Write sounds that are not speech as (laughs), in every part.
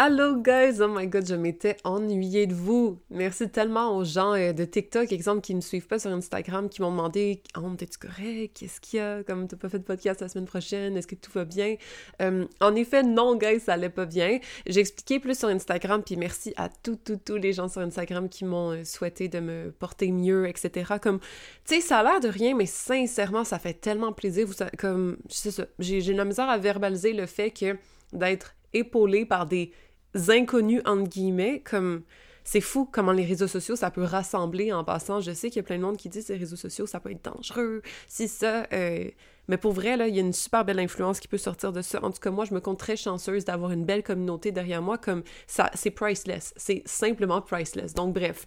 Hello guys! Oh my god, je m'étais ennuyée de vous! Merci tellement aux gens euh, de TikTok, exemple, qui ne me suivent pas sur Instagram, qui m'ont demandé Oh, t'es-tu correct? Qu'est-ce qu'il y a? Comme t'as pas fait de podcast la semaine prochaine? Est-ce que tout va bien? Euh, en effet, non, guys, ça allait pas bien. J'ai expliqué plus sur Instagram, puis merci à tous, tous, tous les gens sur Instagram qui m'ont euh, souhaité de me porter mieux, etc. Comme, tu sais, ça a l'air de rien, mais sincèrement, ça fait tellement plaisir. Vous, comme, c'est ça, j'ai la misère à verbaliser le fait que d'être épaulé par des inconnus, entre guillemets, comme c'est fou comment les réseaux sociaux, ça peut rassembler en passant. Je sais qu'il y a plein de monde qui dit que réseaux sociaux, ça peut être dangereux, si ça. Euh, mais pour vrai, là, il y a une super belle influence qui peut sortir de ça. En tout cas, moi, je me compte très chanceuse d'avoir une belle communauté derrière moi, comme ça, c'est priceless. C'est simplement priceless. Donc, bref.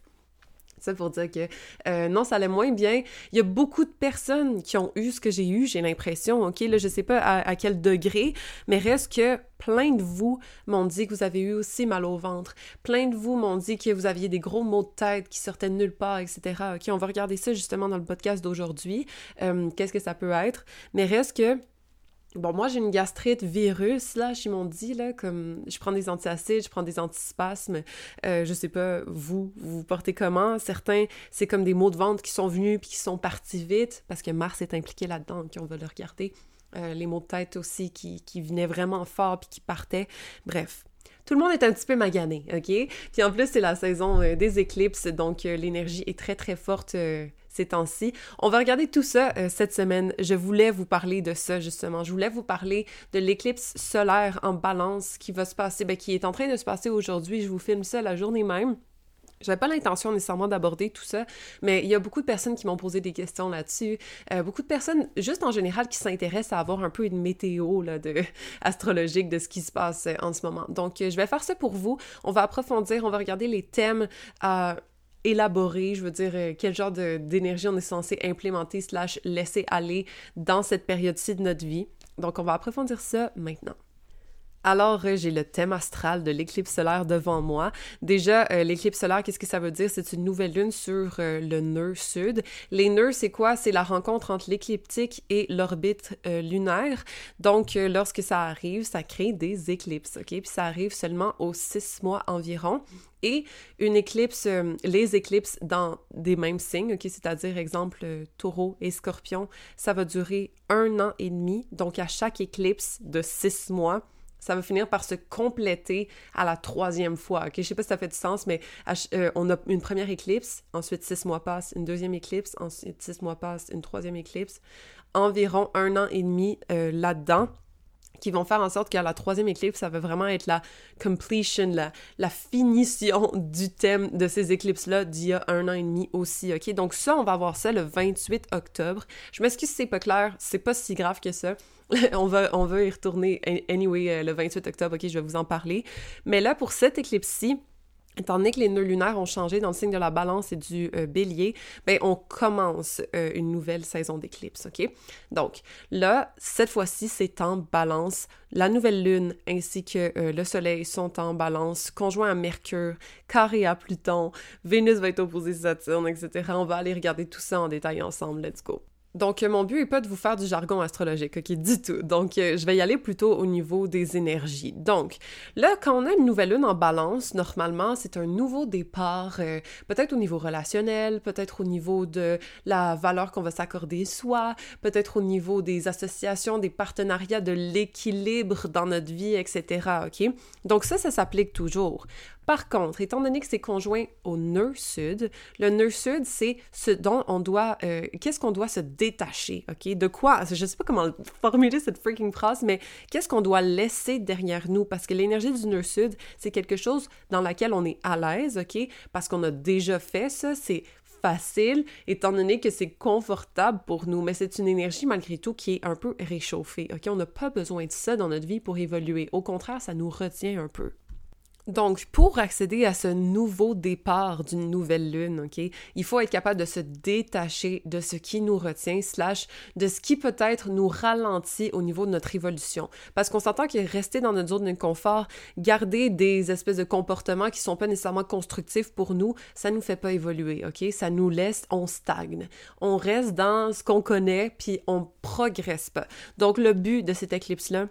Ça pour dire que euh, non, ça allait moins bien. Il y a beaucoup de personnes qui ont eu ce que j'ai eu, j'ai l'impression. OK, là, je sais pas à, quel degré, mais reste que plein de vous m'ont dit que vous avez eu aussi mal au ventre. Plein de vous m'ont dit que vous aviez des gros maux de tête qui sortaient de nulle part, etc. OK, on va regarder ça justement dans le podcast d'aujourd'hui. Euh, qu'est-ce que ça peut être? Mais reste que Bon, moi, j'ai une gastrite virus, là, ils m'ont dit, là, comme, je prends des antiacides, je prends des antispasmes, euh, je sais pas, vous, vous vous portez comment? Certains, c'est comme des maux de ventre qui sont venus puis qui sont partis vite, parce que Mars est impliqué là-dedans, on va le regarder. Euh, les maux de tête aussi qui, qui venaient vraiment fort puis qui partaient. Bref, tout le monde est un petit peu magané, OK? Puis en plus, c'est la saison euh, des éclipses, donc l'énergie est très, très forte ces temps-ci. On va regarder tout ça euh, cette semaine. Je voulais vous parler de ça, justement. Je voulais vous parler de l'éclipse solaire en balance qui va se passer, ben, qui est en train de se passer aujourd'hui. Je vous filme ça la journée même. J'avais pas l'intention nécessairement d'aborder tout ça, mais il y a beaucoup de personnes qui m'ont posé des questions là-dessus. Euh, beaucoup de personnes, juste en général, qui s'intéressent à avoir un peu une météo là, (laughs) astrologique de ce qui se passe euh, en ce moment. Donc, je vais faire ça pour vous. On va approfondir, on va regarder les thèmes élaborer, je veux dire, euh, quel genre d'énergie on est censé implémenter slash laisser aller dans cette période-ci de notre vie. Donc, on va approfondir ça maintenant. Alors, euh, j'ai le thème astral de l'éclipse solaire devant moi. Déjà, euh, l'éclipse solaire, qu'est-ce que ça veut dire? C'est une nouvelle lune sur le nœud sud. Les nœuds, c'est quoi? C'est la rencontre entre l'écliptique et l'orbite lunaire. Donc, lorsque ça arrive, ça crée des éclipses, OK? Puis ça arrive seulement aux six mois environ et une éclipse, euh, les éclipses dans des mêmes signes, ok, c'est-à-dire exemple euh, taureau et scorpion, ça va durer un an et demi, donc à chaque éclipse de six mois, ça va finir par se compléter à la troisième fois. Ok, je sais pas si ça fait du sens, mais euh, on a une première éclipse, ensuite six mois passent, une deuxième éclipse, ensuite six mois passent, une troisième éclipse, environ un an et demi là-dedans qui vont faire en sorte qu'à la troisième éclipse, ça va vraiment être la completion, la, finition du thème de ces éclipses-là d'il y a un an et demi aussi, OK? Donc ça, on va voir ça le 28 octobre. Je m'excuse si c'est pas clair, c'est pas si grave que ça. (laughs) on, va, on va y retourner anyway euh, le 28 octobre, OK? Je vais vous en parler. Mais là, pour cette éclipse-ci, Étant donné que les nœuds lunaires ont changé dans le signe de la balance et du euh, bélier, ben on commence euh, une nouvelle saison d'éclipse, OK? Donc là, cette fois-ci, c'est en balance. La nouvelle lune ainsi que euh, le soleil sont en balance, conjoint à Mercure, carré à Pluton, Vénus va être opposée à Saturne, etc. On va aller regarder tout ça en détail ensemble. Let's go! Donc, mon but n'est pas de vous faire du jargon astrologique, ok, du tout. Donc, euh, je vais y aller plutôt au niveau des énergies. Donc, là, quand on a une nouvelle lune en balance, normalement, c'est un nouveau départ, euh, peut-être au niveau relationnel, peut-être au niveau de la valeur qu'on va s'accorder soi, peut-être au niveau des associations, des partenariats, de l'équilibre dans notre vie, etc., ok? Donc, ça, ça s'applique toujours. Par contre, étant donné que c'est conjoint au nœud sud, le nœud sud, c'est ce dont on doit, euh, qu'est-ce qu'on doit se détacher, ok? De quoi? Je sais pas comment formuler cette freaking phrase, mais qu'est-ce qu'on doit laisser derrière nous? Parce que l'énergie du nœud sud, c'est quelque chose dans laquelle on est à l'aise, ok? Parce qu'on a déjà fait ça, c'est facile, étant donné que c'est confortable pour nous, mais c'est une énergie malgré tout qui est un peu réchauffée, ok? On n'a pas besoin de ça dans notre vie pour évoluer. Au contraire, ça nous retient un peu. Donc, pour accéder à ce nouveau départ d'une nouvelle lune, OK, il faut être capable de se détacher de ce qui nous retient, slash, de ce qui peut-être nous ralentit au niveau de notre évolution. Parce qu'on s'entend que rester dans notre zone de confort, garder des espèces de comportements qui sont pas nécessairement constructifs pour nous, ça nous fait pas évoluer, OK? Ça nous laisse, on stagne. On reste dans ce qu'on connaît, puis on progresse pas. Donc, le but de cette éclipse-là,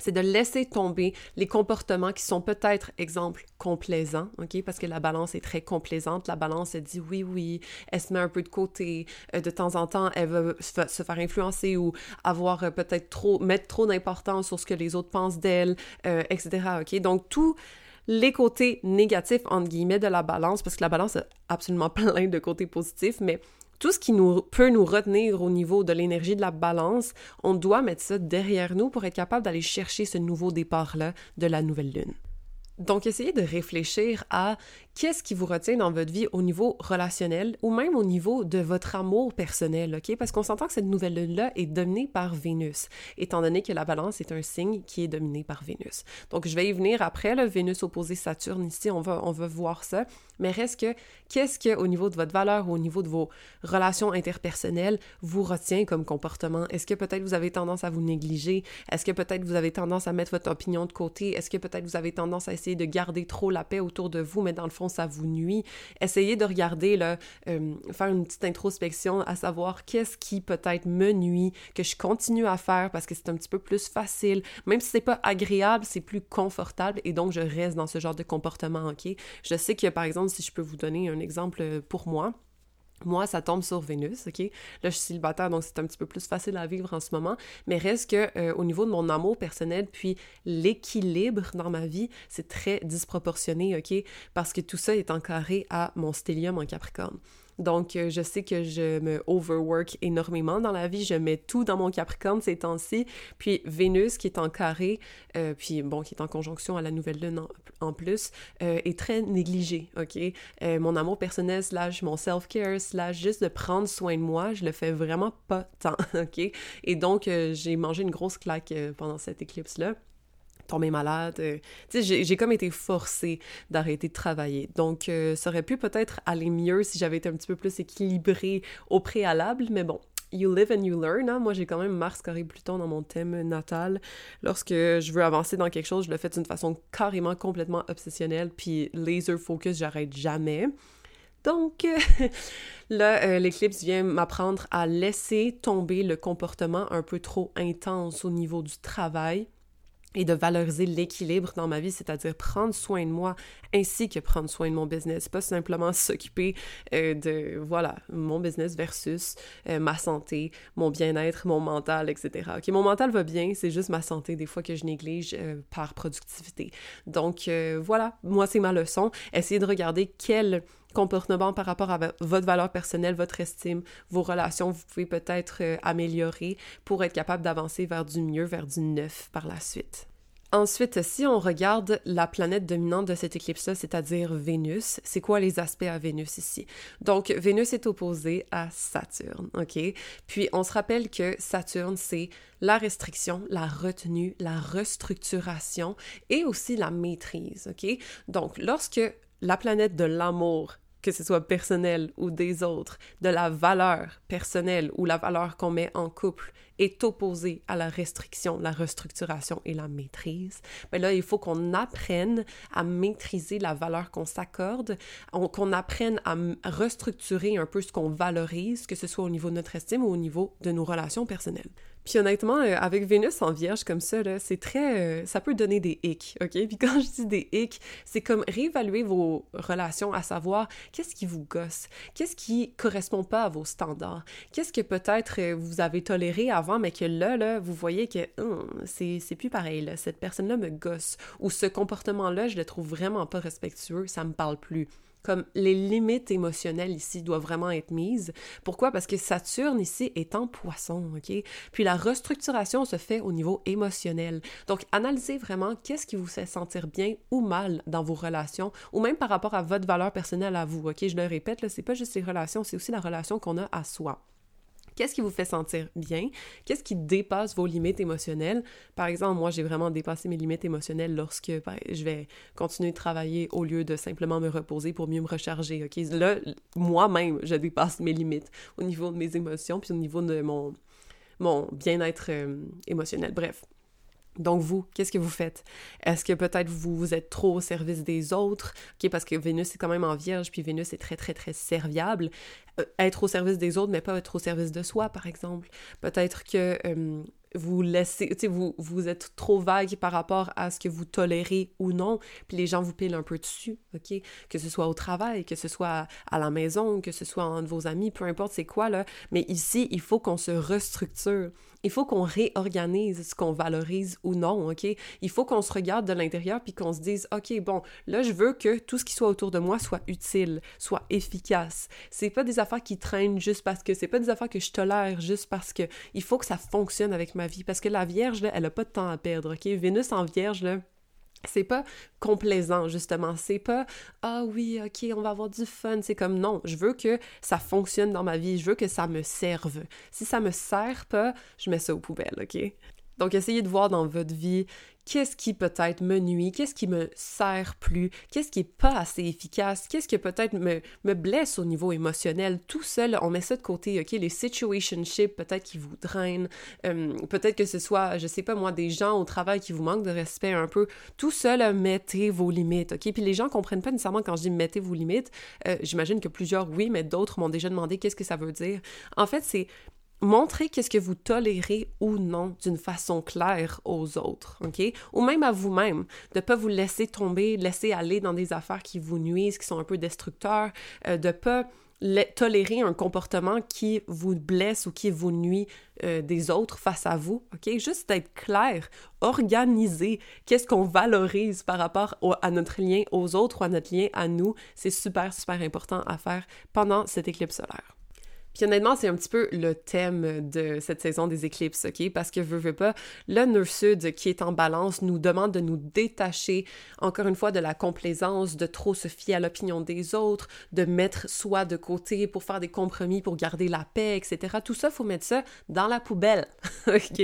c'est de laisser tomber les comportements qui sont peut-être, exemple, complaisants, OK? Parce que la balance est très complaisante. La balance, elle dit oui, oui, elle se met un peu de côté. Euh, de temps en temps, elle veut se faire influencer ou avoir euh, peut-être trop, mettre trop d'importance sur ce que les autres pensent d'elle, euh, etc., OK? Donc, tous les côtés négatifs, entre guillemets, de la balance, parce que la balance a absolument (laughs) plein de côtés positifs, mais tout ce qui nous, peut nous retenir au niveau de l'énergie de la balance, on doit mettre ça derrière nous pour être capable d'aller chercher ce nouveau départ-là de la nouvelle lune. Donc, essayez de réfléchir à qu'est-ce qui vous retient dans votre vie au niveau relationnel ou même au niveau de votre amour personnel, OK? Parce qu'on s'entend que cette nouvelle lune-là est dominée par Vénus, étant donné que la balance est un signe qui est dominé par Vénus. Donc, je vais y venir après, le Vénus opposé Saturne ici, on va, on va voir ça. Mais reste que, qu'est-ce que, au niveau de votre valeur ou au niveau de vos relations interpersonnelles, vous retient comme comportement? Est-ce que peut-être vous avez tendance à vous négliger? Est-ce que peut-être vous avez tendance à mettre votre opinion de côté? Est-ce que peut-être vous avez tendance à essayer de garder trop la paix autour de vous, mais dans le fond, ça vous nuit. Essayez de regarder, là, euh, faire une petite introspection à savoir qu'est-ce qui peut-être me nuit, que je continue à faire parce que c'est un petit peu plus facile. Même si c'est pas agréable, c'est plus confortable et donc je reste dans ce genre de comportement, ok? Je sais que, par exemple, si je peux vous donner un exemple pour moi, moi, ça tombe sur Vénus, OK? Là, je suis célibataire, donc c'est un petit peu plus facile à vivre en ce moment. Mais reste que euh, au niveau de mon amour personnel, puis l'équilibre dans ma vie, c'est très disproportionné, OK? Parce que tout ça est encarré à mon stellium en Capricorne. Donc, euh, je sais que je me overwork énormément dans la vie. Je mets tout dans mon Capricorne ces temps-ci. Puis Vénus, qui est en carré, euh, puis bon, qui est en conjonction à la nouvelle lune en, plus, euh, est très négligée, OK? mon amour personnel, slash mon self-care, slash juste de prendre soin de moi, je le fais vraiment pas tant, (laughs) OK? Et donc, j'ai mangé une grosse claque pendant cette éclipse-là tombé malade. Euh, tu sais, j'ai comme été forcée d'arrêter de travailler. Donc, euh, ça aurait pu peut-être aller mieux si j'avais été un petit peu plus équilibrée au préalable, mais bon, you live and you learn. Hein? Moi, j'ai quand même Mars carré Pluton dans mon thème natal. Lorsque je veux avancer dans quelque chose, je le fais d'une façon carrément complètement obsessionnelle, puis laser focus, j'arrête jamais. Donc, (laughs) là, l'éclipse vient m'apprendre à laisser tomber le comportement un peu trop intense au niveau du travail et de valoriser l'équilibre dans ma vie, c'est-à-dire prendre soin de moi ainsi que prendre soin de mon business, pas simplement (laughs) s'occuper euh, de, voilà, mon business versus euh, ma santé, mon bien-être, mon mental, etc. Ok, mon mental va bien, c'est juste ma santé des fois que je néglige euh, par productivité. Donc voilà, moi c'est ma leçon. Essayez de regarder quel comportement par rapport à votre valeur personnelle, votre estime, vos relations, vous pouvez peut-être euh, améliorer pour être capable d'avancer vers du mieux, vers du neuf par la suite. Ensuite, si on regarde la planète dominante de cette éclipse-là, c'est-à-dire Vénus, c'est quoi les aspects à Vénus ici? Donc, Vénus est opposée à Saturne, OK? Puis, on se rappelle que Saturne, c'est la restriction, la retenue, la restructuration et aussi la maîtrise, OK? Donc, lorsque la planète de l'amour que ce soit personnel ou des autres, de la valeur personnelle ou la valeur qu'on met en couple est opposée à la restriction, la restructuration et la maîtrise, mais là, il faut qu'on apprenne à maîtriser la valeur qu'on s'accorde, qu'on apprenne à restructurer un peu ce qu'on valorise, que ce soit au niveau de notre estime ou au niveau de nos relations personnelles. Puis honnêtement, euh, avec Vénus en vierge comme ça, c'est très... Euh, ça peut donner des hicks, OK? Puis quand je dis des hicks, c'est comme réévaluer vos relations, à savoir qu'est-ce qui vous gosse, qu'est-ce qui correspond pas à vos standards, qu'est-ce que peut-être euh, vous avez toléré avant, mais que là, là, vous voyez que hum, c'est plus pareil, là. cette personne-là me gosse, ou ce comportement-là, je le trouve vraiment pas respectueux, ça me parle plus. Comme les limites émotionnelles ici doivent vraiment être mises. Pourquoi? Parce que Saturne ici est en poisson, OK? Puis la restructuration se fait au niveau émotionnel. Donc, analysez vraiment qu'est-ce qui vous fait sentir bien ou mal dans vos relations, ou même par rapport à votre valeur personnelle à vous, OK? Je le répète, là, c'est pas juste les relations, c'est aussi la relation qu'on a à soi. Qu'est-ce qui vous fait sentir bien? Qu'est-ce qui dépasse vos limites émotionnelles? Par exemple, moi, j'ai vraiment dépassé mes limites émotionnelles lorsque ben, je vais continuer de travailler au lieu de simplement me reposer pour mieux me recharger. Là, moi-même, je dépasse mes limites au niveau de mes émotions puis au niveau de mon, mon bien-être euh, émotionnel. Bref. Donc vous, qu'est-ce que vous faites? Est-ce que peut-être vous, êtes trop au service des autres? Parce que Vénus est quand même en vierge, puis Vénus est très, très, très serviable. Euh, être au service des autres, mais pas être au service de soi, par exemple. Peut-être que euh, vous laissez, vous, vous êtes trop vague par rapport à ce que vous tolérez ou non, puis les gens vous pilent un peu dessus, OK? Que ce soit au travail, que ce soit à la maison, que ce soit entre vos amis, peu importe c'est quoi, là. Mais ici, il faut qu'on se restructure. Il faut qu'on réorganise ce qu'on valorise ou non, OK? Il faut qu'on se regarde de l'intérieur puis qu'on se dise, OK, bon, là, je veux que tout ce qui soit autour de moi soit utile, soit efficace. C'est pas des affaires qui traînent juste parce que, c'est pas des affaires que je tolère juste parce que. Il faut que ça fonctionne avec ma vie parce que la Vierge, là, elle a pas de temps à perdre, OK? Vénus en Vierge, là, c'est pas complaisant justement, c'est pas ah oui, OK, on va avoir du fun, c'est comme non, je veux que ça fonctionne dans ma vie, je veux que ça me serve. Si ça me sert pas, je mets ça aux poubelles, OK? Donc essayez de voir dans votre vie qu'est-ce qui peut-être me nuit, qu'est-ce qui me sert plus, qu'est-ce qui est pas assez efficace, qu'est-ce qui peut-être me, me blesse au niveau émotionnel. Tout seul, on met ça de côté, OK? Les situationships, peut-être qui vous drainent, euh, peut-être que ce soit, je sais pas moi, des gens au travail qui vous manquent de respect un peu. Tout seul, mettez vos limites, OK? Puis les gens comprennent pas nécessairement quand je dis mettez vos limites. Euh, j'imagine que plusieurs, oui, mais d'autres m'ont déjà demandé qu'est-ce que ça veut dire. En fait, c'est Montrez qu'est-ce que vous tolérez ou non d'une façon claire aux autres, OK? Ou même à vous-même, de pas vous laisser tomber, laisser aller dans des affaires qui vous nuisent, qui sont un peu destructeurs, euh, de pas tolérer un comportement qui vous blesse ou qui vous nuit euh, des autres face à vous, OK? Juste d'être clair, organiser, qu'est-ce qu'on valorise par rapport à notre lien aux autres ou à notre lien à nous, c'est super, super important à faire pendant cette éclipse solaire. Puis honnêtement, c'est un petit peu le thème de cette saison des éclipses, OK? Parce que, veux, veux pas, le nœud sud qui est en balance nous demande de nous détacher, encore une fois, de la complaisance, de trop se fier à l'opinion des autres, de mettre soi de côté pour faire des compromis, pour garder la paix, etc. Tout ça, faut mettre ça dans la poubelle, (laughs) OK?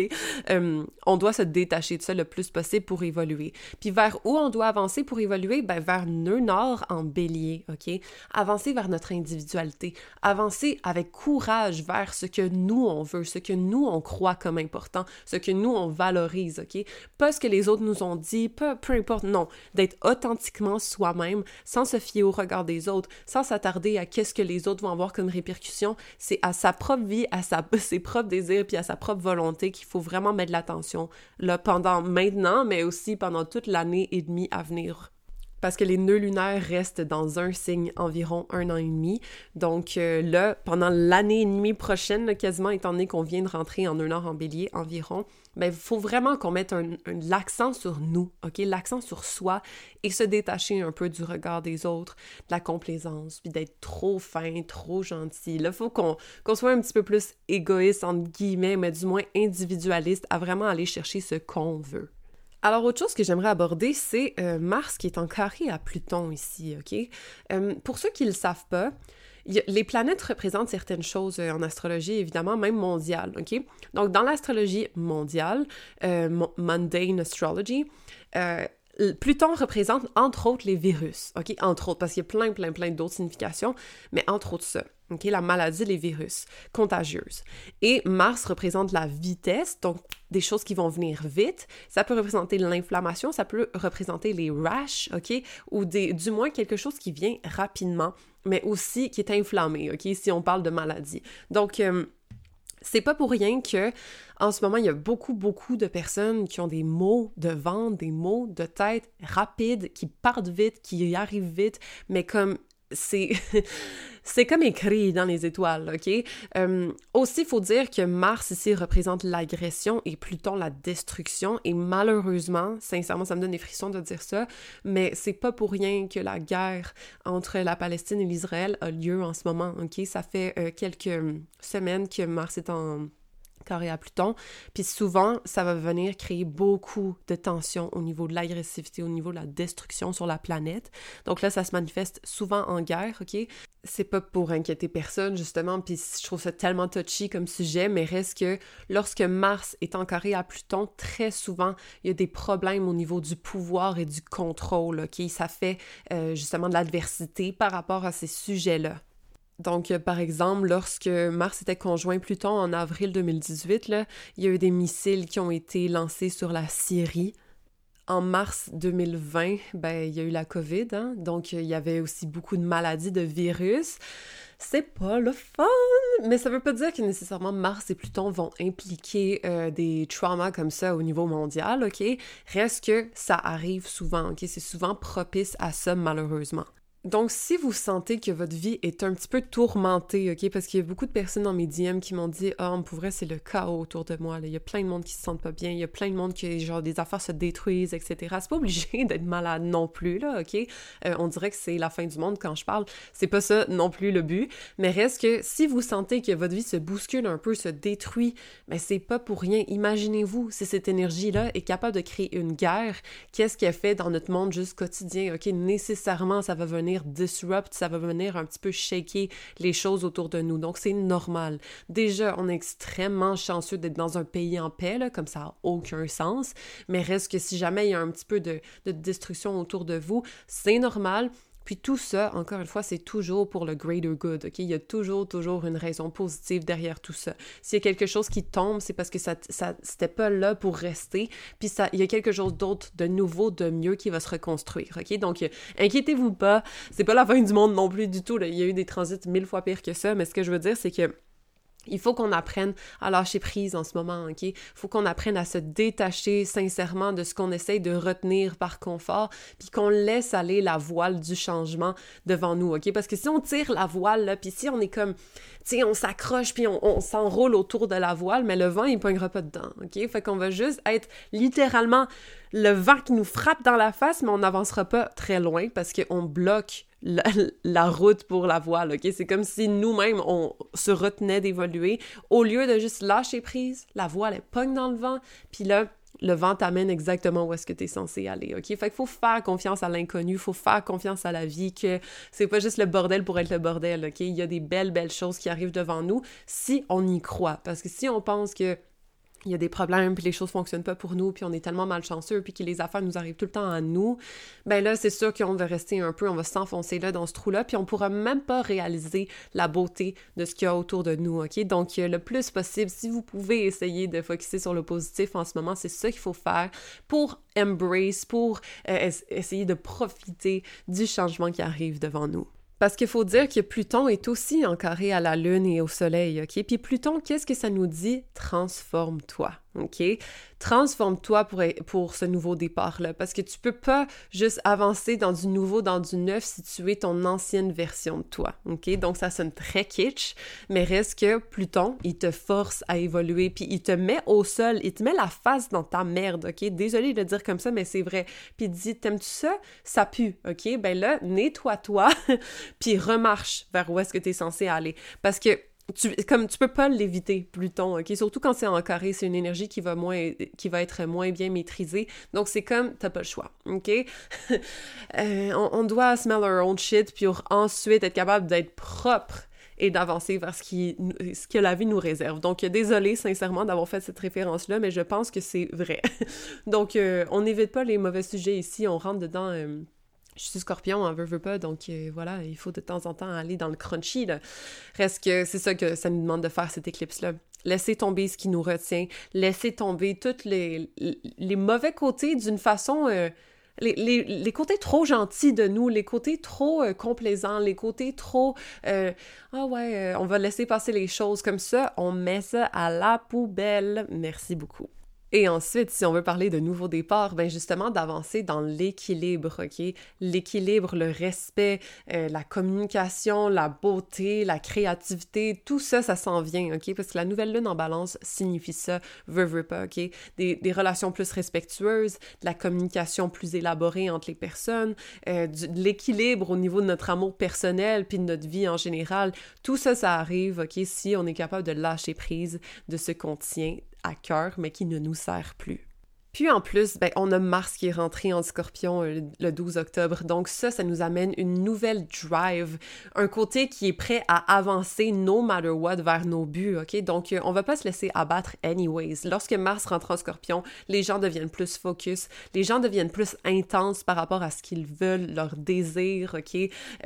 On doit se détacher de ça le plus possible pour évoluer. Puis vers où on doit avancer pour évoluer? Ben, vers nœud nord en bélier, OK? Avancer vers notre individualité, avancer avec courage vers ce que nous on veut, ce que nous on croit comme important, ce que nous on valorise, ok? Pas ce que les autres nous ont dit, peu, peu importe, non. D'être authentiquement soi-même, sans se fier au regard des autres, sans s'attarder à qu'est-ce que les autres vont avoir comme répercussion. C'est à sa propre vie, à (laughs) ses propres désirs, puis à sa propre volonté qu'il faut vraiment mettre l'attention, là, pendant maintenant, mais aussi pendant toute l'année et demie à venir parce que les nœuds lunaires restent dans un signe environ un an et demi. Donc euh, là, pendant l'année et demie prochaine, quasiment étant donné qu'on vient de rentrer en un an en bélier environ, ben, il faut vraiment qu'on mette l'accent sur nous, OK? L'accent sur soi et se détacher un peu du regard des autres, de la complaisance, puis d'être trop fin, trop gentil. Là, faut qu'on soit un petit peu plus égoïste, entre guillemets, mais du moins individualiste, à vraiment aller chercher ce qu'on veut. Alors, autre chose que j'aimerais aborder, c'est euh, Mars qui est en carré à Pluton ici, OK? Euh, pour ceux qui ne le savent pas, les planètes représentent certaines choses euh, en astrologie, évidemment, même mondiale, OK? Donc, dans l'astrologie mondiale, mundane astrology, Pluton représente entre autres les virus, OK? Entre autres, parce qu'il y a plein, plein, plein d'autres significations, mais entre autres ça. OK? La maladie, les virus contagieuses. Et Mars représente la vitesse, donc des choses qui vont venir vite. Ça peut représenter l'inflammation, ça peut représenter les rash, OK? Ou des, du moins quelque chose qui vient rapidement, mais aussi qui est inflammé, OK? Si on parle de maladie. Donc, euh, c'est pas pour rien que en ce moment, il y a beaucoup, beaucoup de personnes qui ont des maux de ventre, des maux de tête rapides, qui partent vite, qui arrivent vite, mais comme c'est (laughs) c'est comme écrit dans les étoiles, ok? Euh, aussi, il faut dire que Mars ici représente l'agression et Pluton la destruction. Et malheureusement, sincèrement, ça me donne des frissons de dire ça, mais c'est pas pour rien que la guerre entre la Palestine et l'Israël a lieu en ce moment, ok? Ça fait euh, quelques semaines que Mars est en carré à Pluton. Puis souvent, ça va venir créer beaucoup de tensions au niveau de l'agressivité, au niveau de la destruction sur la planète. Donc là, ça se manifeste souvent en guerre, OK? C'est pas pour inquiéter personne, justement, puis je trouve ça tellement touchy comme sujet, mais reste que lorsque Mars est en carré à Pluton, très souvent, il y a des problèmes au niveau du pouvoir et du contrôle, OK? Ça fait euh, justement de l'adversité par rapport à ces sujets-là. Donc, euh, par exemple, lorsque Mars était conjoint Pluton en avril 2018, là, il y a eu des missiles qui ont été lancés sur la Syrie. En mars 2020, ben, il y a eu la COVID, hein? donc il y avait aussi beaucoup de maladies, de virus. C'est pas le fun! Mais ça veut pas dire que nécessairement Mars et Pluton vont impliquer euh, des traumas comme ça au niveau mondial, ok? Reste que ça arrive souvent, ok? C'est souvent propice à ça, malheureusement. Donc, si vous sentez que votre vie est un petit peu tourmentée, OK, parce qu'il y a beaucoup de personnes dans mes DM qui m'ont dit « Ah, oh, pour vrai, c'est le chaos autour de moi. Il y a plein de monde qui se sentent pas bien, il y a plein de monde qui, genre, des affaires se détruisent, etc. » C'est pas obligé (laughs) d'être malade non plus, là, OK? Euh, on dirait que c'est la fin du monde quand je parle. C'est pas ça non plus le but. Mais reste que si vous sentez que votre vie se bouscule un peu, se détruit, mais c'est pas pour rien. Imaginez-vous si cette énergie-là est capable de créer une guerre, qu'est-ce qu'elle fait dans notre monde juste quotidien, OK? Nécessairement, ça va venir disrupt, ça va venir un petit peu shaker les choses autour de nous. Donc, c'est normal. Déjà, on est extrêmement chanceux d'être dans un pays en paix, là, comme ça n'a aucun sens. Mais reste que si jamais il y a un petit peu de, de destruction autour de vous, c'est normal. Puis tout ça, encore une fois, c'est toujours pour le greater good, OK? Il y a toujours, toujours une raison positive derrière tout ça. S'il y a quelque chose qui tombe, c'est parce que ça, ça c'était pas là pour rester, puis ça, il y a quelque chose d'autre, de nouveau, de mieux qui va se reconstruire, OK? Donc, inquiétez-vous pas, c'est pas la fin du monde non plus du tout. Il y a eu des transits mille fois pires que ça, mais ce que je veux dire, c'est que il faut qu'on apprenne à lâcher prise en ce moment, OK? Il faut qu'on apprenne à se détacher sincèrement de ce qu'on essaye de retenir par confort, puis qu'on laisse aller la voile du changement devant nous, OK? Parce que si on tire la voile, là, puis si on est comme, tu sais, on s'accroche, puis on, s'enroule autour de la voile, mais le vent, il pognera pas dedans, OK? Fait qu'on va juste être littéralement le vent qui nous frappe dans la face, mais on n'avancera pas très loin parce qu'on bloque la, route pour la voile, OK? C'est comme si nous-mêmes, on se retenait d'évoluer. Au lieu de juste lâcher prise, la voile, elle pogne dans le vent, puis là, le vent t'amène exactement où est-ce que tu es censé aller, OK? Fait qu'il faut faire confiance à l'inconnu, faut faire confiance à la vie, que c'est pas juste le bordel pour être le bordel, OK? Il y a des belles, belles choses qui arrivent devant nous si on y croit. Parce que si on pense que il y a des problèmes, puis les choses fonctionnent pas pour nous, puis on est tellement malchanceux, puis que les affaires nous arrivent tout le temps à nous, ben là, c'est sûr qu'on va rester un peu, on va s'enfoncer là dans ce trou-là, puis on pourra même pas réaliser la beauté de ce qu'il y a autour de nous, OK? Donc, le plus possible, si vous pouvez essayer de focuser sur le positif en ce moment, c'est ça qu'il faut faire pour embrace, pour euh, essayer de profiter du changement qui arrive devant nous. Parce qu'il faut dire que Pluton est aussi en carré à la Lune et au Soleil, OK? Puis Pluton, qu'est-ce que ça nous dit? Transforme-toi. OK? Transforme-toi pour, pour ce nouveau départ-là, parce que tu peux pas juste avancer dans du nouveau, dans du neuf, si tu es ton ancienne version de toi. OK? Donc, ça sonne très kitsch, mais reste que Pluton, il te force à évoluer, puis il te met au sol, il te met la face dans ta merde, OK? Désolé de le dire comme ça, mais c'est vrai. Puis il dit, t'aimes-tu ça? Ça pue, OK? Ben là, nettoie-toi, (laughs) puis remarche vers où est-ce que tu es censé aller. Parce que tu, comme tu peux pas l'éviter, Pluton, ok? Surtout quand c'est en carré, c'est une énergie qui va moins, qui va être moins bien maîtrisée. Donc c'est comme, t'as pas le choix, ok? (laughs) Euh, on, doit smell our own shit, puis ensuite être capable d'être propre et d'avancer vers ce, ce que la vie nous réserve. Donc, désolé sincèrement d'avoir fait cette référence-là, mais je pense que c'est vrai. (laughs) Donc, euh, on n'évite pas les mauvais sujets ici, on rentre dedans euh, je suis scorpion, on veut, veut pas, donc euh, voilà, il faut de temps en temps aller dans le crunchy. Là. Reste que c'est ça que ça nous demande de faire, cette éclipse-là. Laisser tomber ce qui nous retient, laisser tomber tous les, mauvais côtés d'une façon... Euh, les, les, les, côtés trop gentils de nous, les côtés trop euh, complaisants, les côtés trop ah ouais, on va laisser passer les choses comme ça, on met ça à la poubelle. Merci beaucoup. Et ensuite, si on veut parler de nouveaux départs, ben justement d'avancer dans l'équilibre, OK? L'équilibre, le respect, euh, la communication, la beauté, la créativité, tout ça, ça s'en vient, OK? Parce que la nouvelle lune en balance signifie ça, veut, veut pas, OK? Des, relations plus respectueuses, de la communication plus élaborée entre les personnes, euh, de l'équilibre au niveau de notre amour personnel puis de notre vie en général. Tout ça, ça arrive, OK? Si on est capable de lâcher prise de ce qu'on tient à cœur, mais qui ne nous sert plus. Puis en plus, ben, on a Mars qui est rentré en scorpion euh, le 12 octobre. Donc ça, ça nous amène une nouvelle drive, un côté qui est prêt à avancer no matter what vers nos buts, OK? Donc euh, on va pas se laisser abattre anyways. Lorsque Mars rentre en scorpion, les gens deviennent plus focus, les gens deviennent plus intenses par rapport à ce qu'ils veulent, leur désir, OK?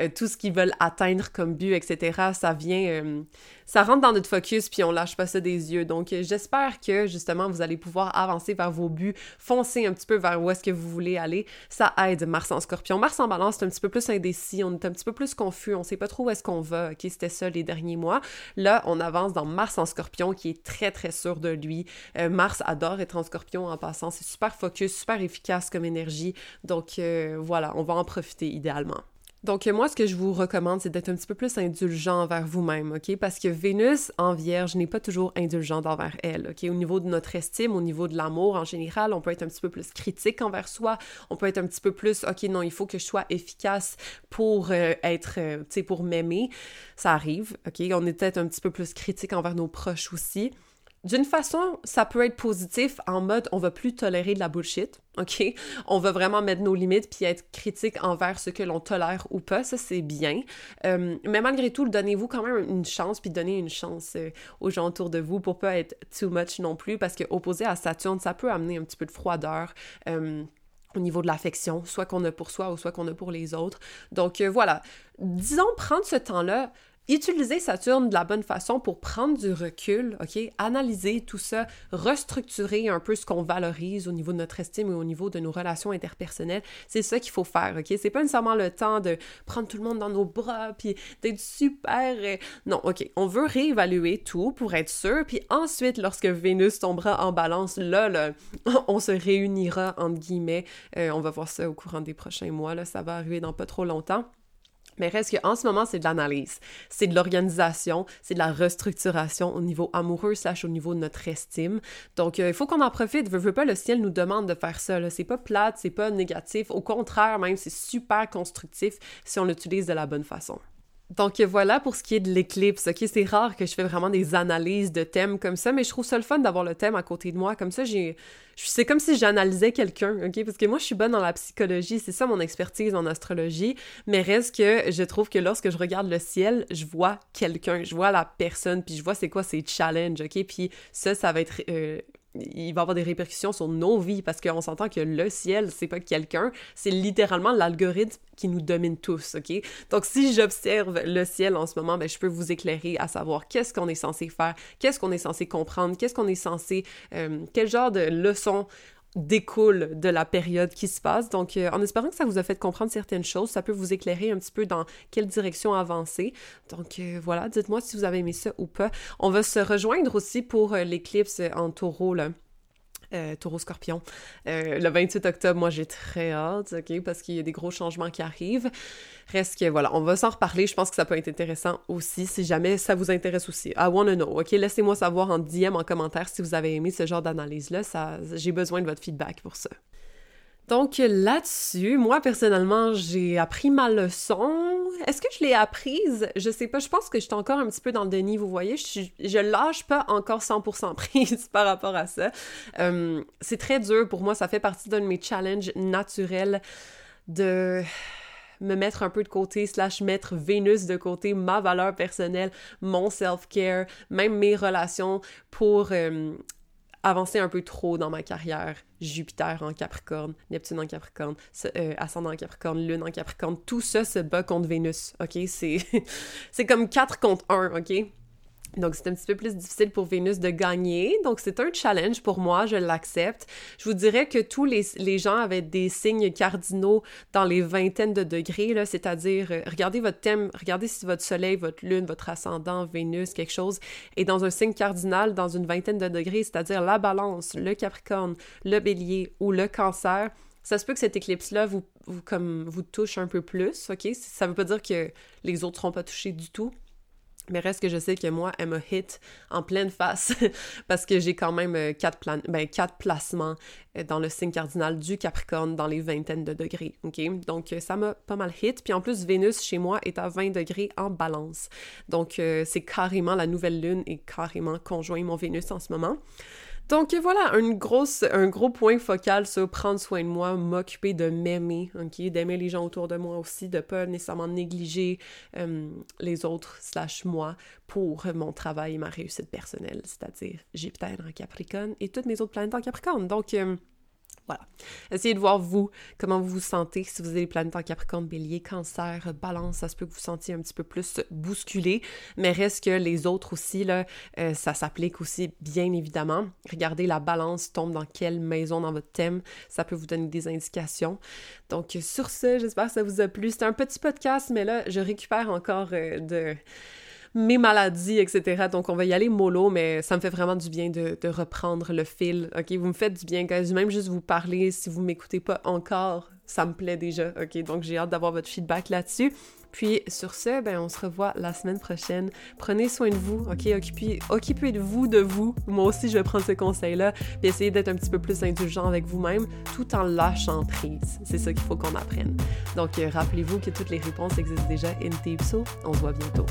Euh, tout ce qu'ils veulent atteindre comme but, etc. Ça vient ça rentre dans notre focus puis on lâche pas ça des yeux. Donc j'espère que justement vous allez pouvoir avancer vers vos buts, foncer un petit peu vers où est-ce que vous voulez aller. Ça aide Mars en Scorpion. Mars en Balance, c'est un petit peu plus indécis, on est un petit peu plus confus, on sait pas trop où est-ce qu'on va. OK, c'était ça les derniers mois. Là, on avance dans Mars en Scorpion qui est très très sûr de lui. Euh, Mars adore être en Scorpion en passant, c'est super focus, super efficace comme énergie. Donc euh, voilà, on va en profiter idéalement. Donc, moi, ce que je vous recommande, c'est d'être un petit peu plus indulgent envers vous-même, OK? Parce que Vénus en Vierge n'est pas toujours indulgente envers elle, OK? Au niveau de notre estime, au niveau de l'amour en général, on peut être un petit peu plus critique envers soi, on peut être un petit peu plus, OK, non, il faut que je sois efficace pour euh, être, euh, tu sais, pour m'aimer. Ça arrive, OK? On est peut-être un petit peu plus critique envers nos proches aussi. D'une façon, ça peut être positif en mode on va plus tolérer de la bullshit, OK? On va vraiment mettre nos limites puis être critique envers ce que l'on tolère ou pas, ça c'est bien. Euh, mais malgré tout, donnez-vous quand même une chance puis donnez une chance euh, aux gens autour de vous pour pas être too much non plus parce que opposé à Saturne, ça peut amener un petit peu de froideur. Euh, au niveau de l'affection, soit qu'on a pour soi ou soit qu'on a pour les autres. Donc voilà, disons prendre ce temps-là, Utilisez Saturne de la bonne façon pour prendre du recul, OK? Analyser tout ça, restructurer un peu ce qu'on valorise au niveau de notre estime et au niveau de nos relations interpersonnelles. C'est ça qu'il faut faire, OK? C'est pas nécessairement le temps de prendre tout le monde dans nos bras puis d'être super. Euh, non, OK? On veut réévaluer tout pour être sûr. Puis ensuite, lorsque Vénus tombera en balance, là, là (laughs) on se réunira, entre guillemets. Euh, on va voir ça au courant des prochains mois. Là, ça va arriver dans pas trop longtemps. Mais reste qu'en ce moment, c'est de l'analyse, c'est de l'organisation, c'est de la restructuration au niveau amoureux slash au niveau de notre estime. Donc, euh, il faut qu'on en profite. Veux, veux pas, le ciel nous demande de faire ça. C'est pas plate, c'est pas négatif. Au contraire, même, c'est super constructif si on l'utilise de la bonne façon. Donc voilà pour ce qui est de l'éclipse. Ok, c'est rare que je fais vraiment des analyses de thèmes comme ça, mais je trouve ça le fun d'avoir le thème à côté de moi. Comme ça, j'ai, c'est comme si j'analysais quelqu'un. Ok, parce que moi je suis bonne dans la psychologie, c'est ça mon expertise en astrologie. Mais reste que je trouve que lorsque je regarde le ciel, je vois quelqu'un, je vois la personne, puis je vois c'est quoi ses challenges. Ok, puis ça, ça va être euh, il va avoir des répercussions sur nos vies parce qu'on s'entend que le ciel, c'est pas quelqu'un, c'est littéralement l'algorithme qui nous domine tous, OK? Donc, si j'observe le ciel en ce moment, ben, je peux vous éclairer à savoir qu'est-ce qu'on est censé faire, qu'est-ce qu'on est censé comprendre, qu'est-ce qu'on est censé, euh, quel genre de leçons découle de la période qui se passe. Donc, euh, en espérant que ça vous a fait comprendre certaines choses, ça peut vous éclairer un petit peu dans quelle direction avancer. Donc, euh, voilà, dites-moi si vous avez aimé ça ou pas. On va se rejoindre aussi pour euh, l'éclipse en taureau, là. Euh, taureau scorpion. Euh, le 28 octobre, moi j'ai très hâte, ok, parce qu'il y a des gros changements qui arrivent. Reste que voilà, on va s'en reparler. Je pense que ça peut être intéressant aussi si jamais ça vous intéresse aussi. I wanna know, ok? Laissez-moi savoir en DM, en commentaire si vous avez aimé ce genre d'analyse-là. J'ai besoin de votre feedback pour ça. Donc là-dessus, moi personnellement, j'ai appris ma leçon. Est-ce que je l'ai apprise? Je sais pas, je pense que j'étais encore un petit peu dans le déni, vous voyez, je, je lâche pas encore 100% (laughs) prise par rapport à ça. Euh, c'est très dur pour moi, ça fait partie d'un de mes challenges naturels de me mettre un peu de côté, slash mettre Vénus de côté, ma valeur personnelle, mon self-care, même mes relations pour euh, avancer un peu trop dans ma carrière. Jupiter en Capricorne, Neptune en Capricorne, euh, ascendant en Capricorne, Lune en Capricorne, tout ça se bat contre Vénus, ok? C'est (laughs) comme 4 contre 1, ok? Donc, c'est un petit peu plus difficile pour Vénus de gagner. Donc, c'est un challenge pour moi, je l'accepte. Je vous dirais que tous les, gens avaient des signes cardinaux dans les vingtaines de degrés, c'est-à-dire, euh, regardez votre thème, regardez si votre soleil, votre lune, votre ascendant, Vénus, quelque chose est dans un signe cardinal dans une vingtaine de degrés, c'est-à-dire la balance, le capricorne, le bélier ou le cancer. Ça se peut que cette éclipse-là vous, touche un peu plus, OK? Ça veut pas dire que les autres seront pas touchés du tout, mais reste que je sais que moi, elle m'a hit en pleine face (laughs) parce que j'ai quand même euh, quatre, ben, quatre placements euh, dans le signe cardinal du Capricorne dans les vingtaines de degrés. Donc, euh, ça m'a pas mal hit. Puis en plus, Vénus chez moi est à 20 degrés en balance. Donc, c'est carrément la nouvelle lune et carrément conjoint mon Vénus en ce moment. Donc voilà, un gros point focal sur prendre soin de moi, m'occuper de m'aimer, ok, d'aimer les gens autour de moi aussi, de pas nécessairement négliger euh, les autres slash moi pour mon travail et ma réussite personnelle, c'est-à-dire Jupiter en Capricorne et toutes mes autres planètes en Capricorne. Donc euh, voilà. Essayez de voir vous, comment vous vous sentez. Si vous avez les planètes en Capricorne, Bélier, Cancer, Balance, ça se peut que vous vous sentiez un petit peu plus bousculé. Mais reste que les autres aussi, là, euh, ça s'applique aussi bien évidemment. Regardez la Balance tombe dans quelle maison dans votre thème. Ça peut vous donner des indications. Donc sur ce, j'espère que ça vous a plu. C'était un petit podcast, mais là, je récupère encore euh, de mes maladies, etc. Donc, on va y aller mollo, mais ça me fait vraiment du bien de, reprendre le fil. OK, vous me faites du bien, guys. Même juste vous parler, si vous m'écoutez pas encore, ça me plaît déjà. OK, donc j'ai hâte d'avoir votre feedback là-dessus. Puis sur ce, ben, on se revoit la semaine prochaine. Prenez soin de vous, ok? Occupez, occupez-vous de vous. Moi aussi, je vais prendre ce conseil-là. Puis essayez d'être un petit peu plus indulgent avec vous-même tout en lâchant prise. C'est ça qu'il faut qu'on apprenne. Donc, euh, rappelez-vous que toutes les réponses existent déjà in. On se voit bientôt.